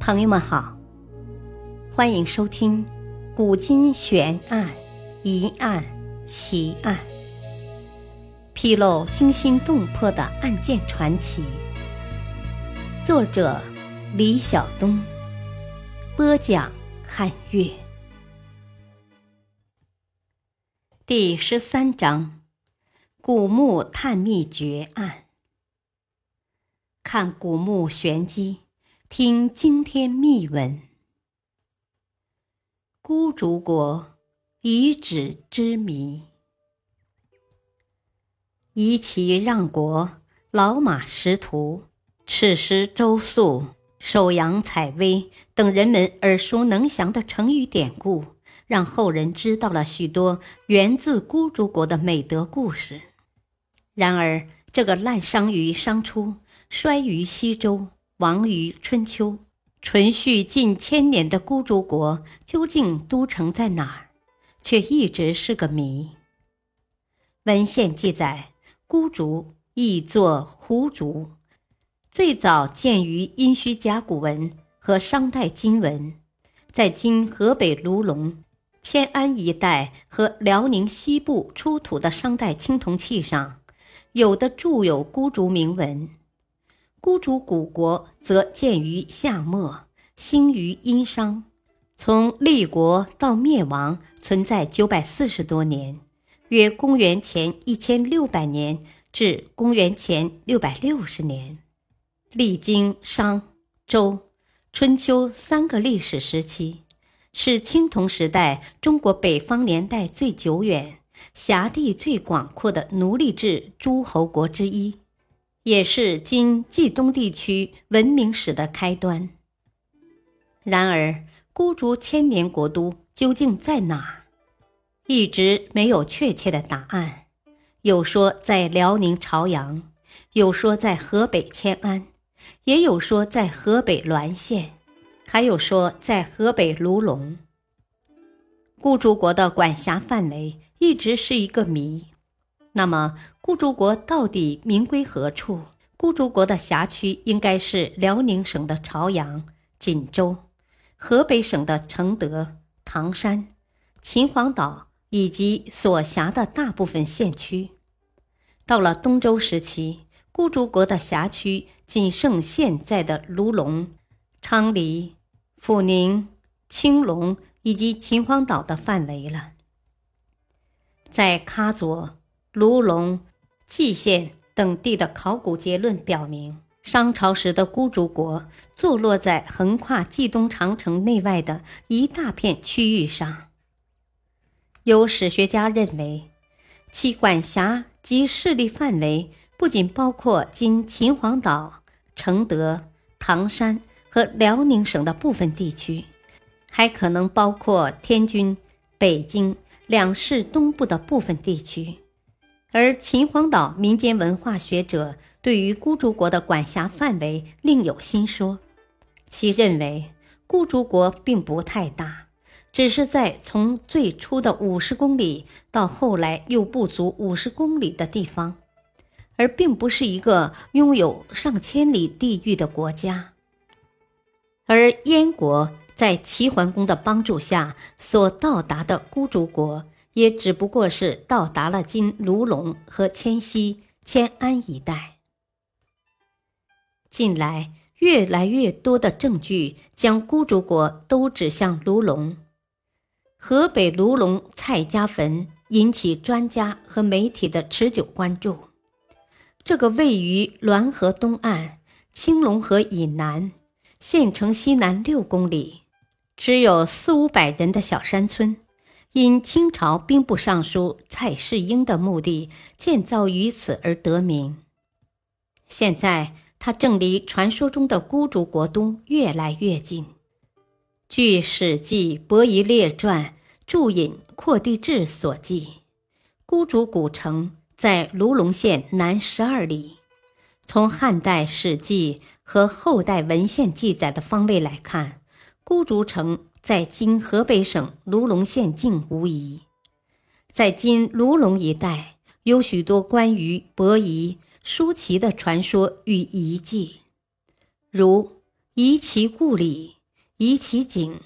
朋友们好，欢迎收听《古今悬案、疑案、奇案》，披露惊心动魄的案件传奇。作者：李晓东，播讲：汉月。第十三章：古墓探秘绝案。看古墓玄机。听惊天秘闻，孤竹国遗址之谜。夷齐让国、老马识途、赤石周粟、首阳采薇等人们耳熟能详的成语典故，让后人知道了许多源自孤竹国的美德故事。然而，这个滥觞于商初、衰于西周。亡于春秋，存续近千年的孤竹国究竟都城在哪儿，却一直是个谜。文献记载，孤竹亦作胡竹，最早见于殷墟甲骨文和商代金文，在今河北卢龙、迁安一带和辽宁西部出土的商代青铜器上，有的铸有孤竹铭文。孤竹古国则建于夏末，兴于殷商，从立国到灭亡存在九百四十多年，约公元前一千六百年至公元前六百六十年，历经商、周、春秋三个历史时期，是青铜时代中国北方年代最久远、辖地最广阔的奴隶制诸侯国之一。也是今冀东地区文明史的开端。然而，孤竹千年国都究竟在哪？一直没有确切的答案。有说在辽宁朝阳，有说在河北迁安，也有说在河北滦县，还有说在河北卢龙。孤竹国的管辖范围一直是一个谜。那么，孤竹国到底名归何处？孤竹国的辖区应该是辽宁省的朝阳、锦州，河北省的承德、唐山、秦皇岛以及所辖的大部分县区。到了东周时期，孤竹国的辖区仅剩现在的卢龙、昌黎、阜宁、青龙以及秦皇岛的范围了。在喀左。卢龙、蓟县等地的考古结论表明，商朝时的孤竹国坐落在横跨冀东长城内外的一大片区域上。有史学家认为，其管辖及势力范围不仅包括今秦皇岛、承德、唐山和辽宁省的部分地区，还可能包括天津、北京两市东部的部分地区。而秦皇岛民间文化学者对于孤竹国的管辖范围另有新说，其认为孤竹国并不太大，只是在从最初的五十公里到后来又不足五十公里的地方，而并不是一个拥有上千里地域的国家。而燕国在齐桓公的帮助下所到达的孤竹国。也只不过是到达了今卢龙和迁西、迁安一带。近来越来越多的证据将孤竹国都指向卢龙。河北卢龙蔡家坟引起专家和媒体的持久关注。这个位于滦河东岸、青龙河以南、县城西南六公里、只有四五百人的小山村。因清朝兵部尚书蔡世英的墓地建造于此而得名。现在，它正离传说中的孤竹国都越来越近。据《史记·伯夷列传》注引扩地志所记，孤竹古城在卢龙县南十二里。从汉代《史记》和后代文献记载的方位来看，孤竹城。在今河北省卢龙县境无疑，在今卢龙一带有许多关于伯夷、舒淇的传说与遗迹，如夷其故里，夷其景，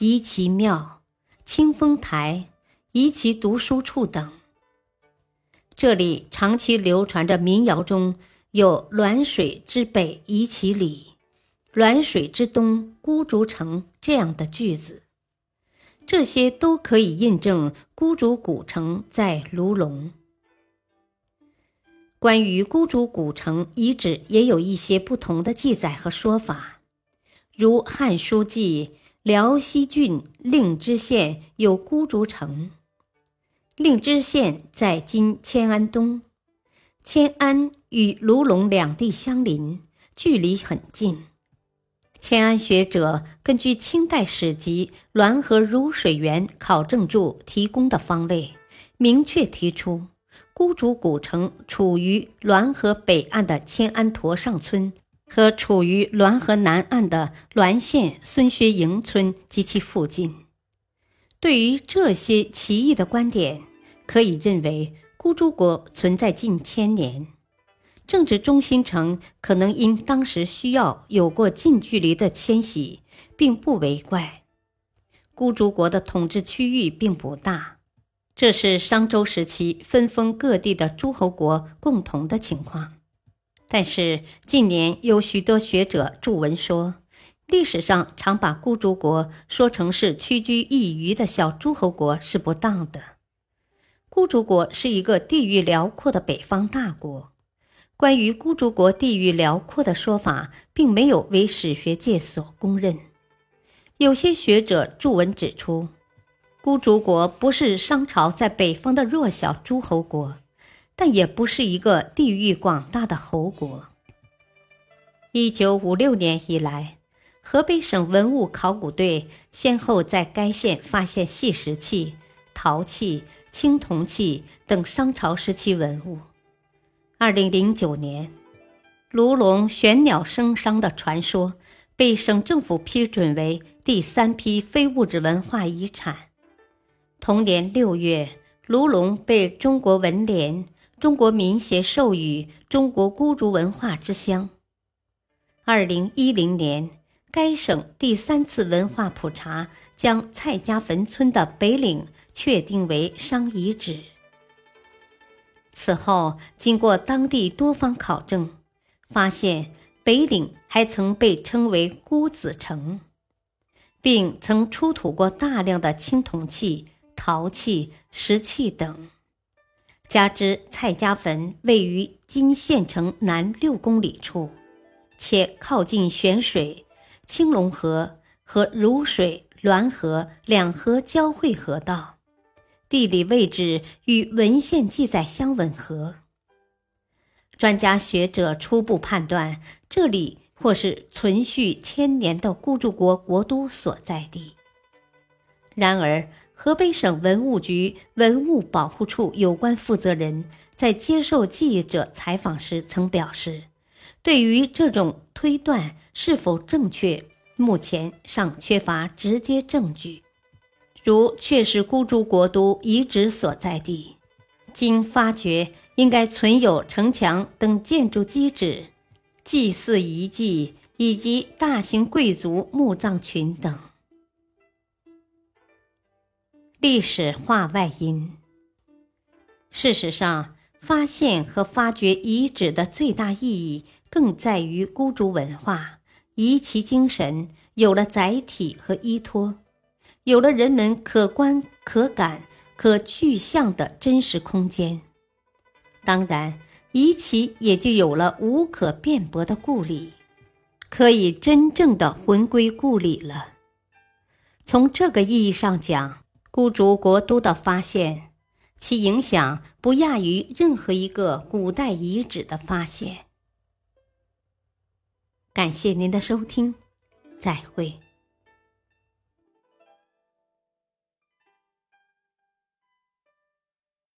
夷其庙，清风台，夷其读书处等。这里长期流传着民谣中有“滦水之北夷其里，滦水之东孤竹城”这样的句子，这些都可以印证孤竹古城在卢龙。关于孤竹古城遗址，也有一些不同的记载和说法，如《汉书》记辽西郡令知县有孤竹城。令知县在今迁安东，迁安与卢龙两地相邻，距离很近。迁安学者根据清代史籍《滦河如水源考证注》提供的方位，明确提出孤竹古城处于滦河北岸的迁安坨上村和处于滦河南岸的滦县孙薛营村及其附近。对于这些奇异的观点。可以认为，孤竹国存在近千年，政治中心城可能因当时需要有过近距离的迁徙，并不为怪。孤竹国的统治区域并不大，这是商周时期分封各地的诸侯国共同的情况。但是近年有许多学者著文说，历史上常把孤竹国说成是屈居一隅的小诸侯国是不当的。孤竹国是一个地域辽阔的北方大国。关于孤竹国地域辽阔的说法，并没有为史学界所公认。有些学者著文指出，孤竹国不是商朝在北方的弱小诸侯国，但也不是一个地域广大的侯国。一九五六年以来，河北省文物考古队先后在该县发现细石器、陶器。青铜器等商朝时期文物。二零零九年，卢龙玄鸟生商的传说被省政府批准为第三批非物质文化遗产。同年六月，卢龙被中国文联、中国民协授予“中国孤竹文化之乡”。二零一零年。该省第三次文化普查将蔡家坟村的北岭确定为商遗址。此后，经过当地多方考证，发现北岭还曾被称为孤子城，并曾出土过大量的青铜器、陶器、石器等。加之蔡家坟位于今县城南六公里处，且靠近玄水。青龙河和汝水、滦河两河交汇河道，地理位置与文献记载相吻合。专家学者初步判断，这里或是存续千年的孤竹国国都所在地。然而，河北省文物局文物保护处有关负责人在接受记者采访时曾表示。对于这种推断是否正确，目前尚缺乏直接证据。如确是孤竹国都遗址所在地，经发掘应该存有城墙等建筑基址、祭祀遗迹以及大型贵族墓葬群等。历史化外音：事实上，发现和发掘遗址的最大意义。更在于孤竹文化，遗其精神有了载体和依托，有了人们可观、可感、可具象的真实空间。当然，遗其也就有了无可辩驳的故里，可以真正的魂归故里了。从这个意义上讲，孤竹国都的发现，其影响不亚于任何一个古代遗址的发现。感谢您的收听，再会。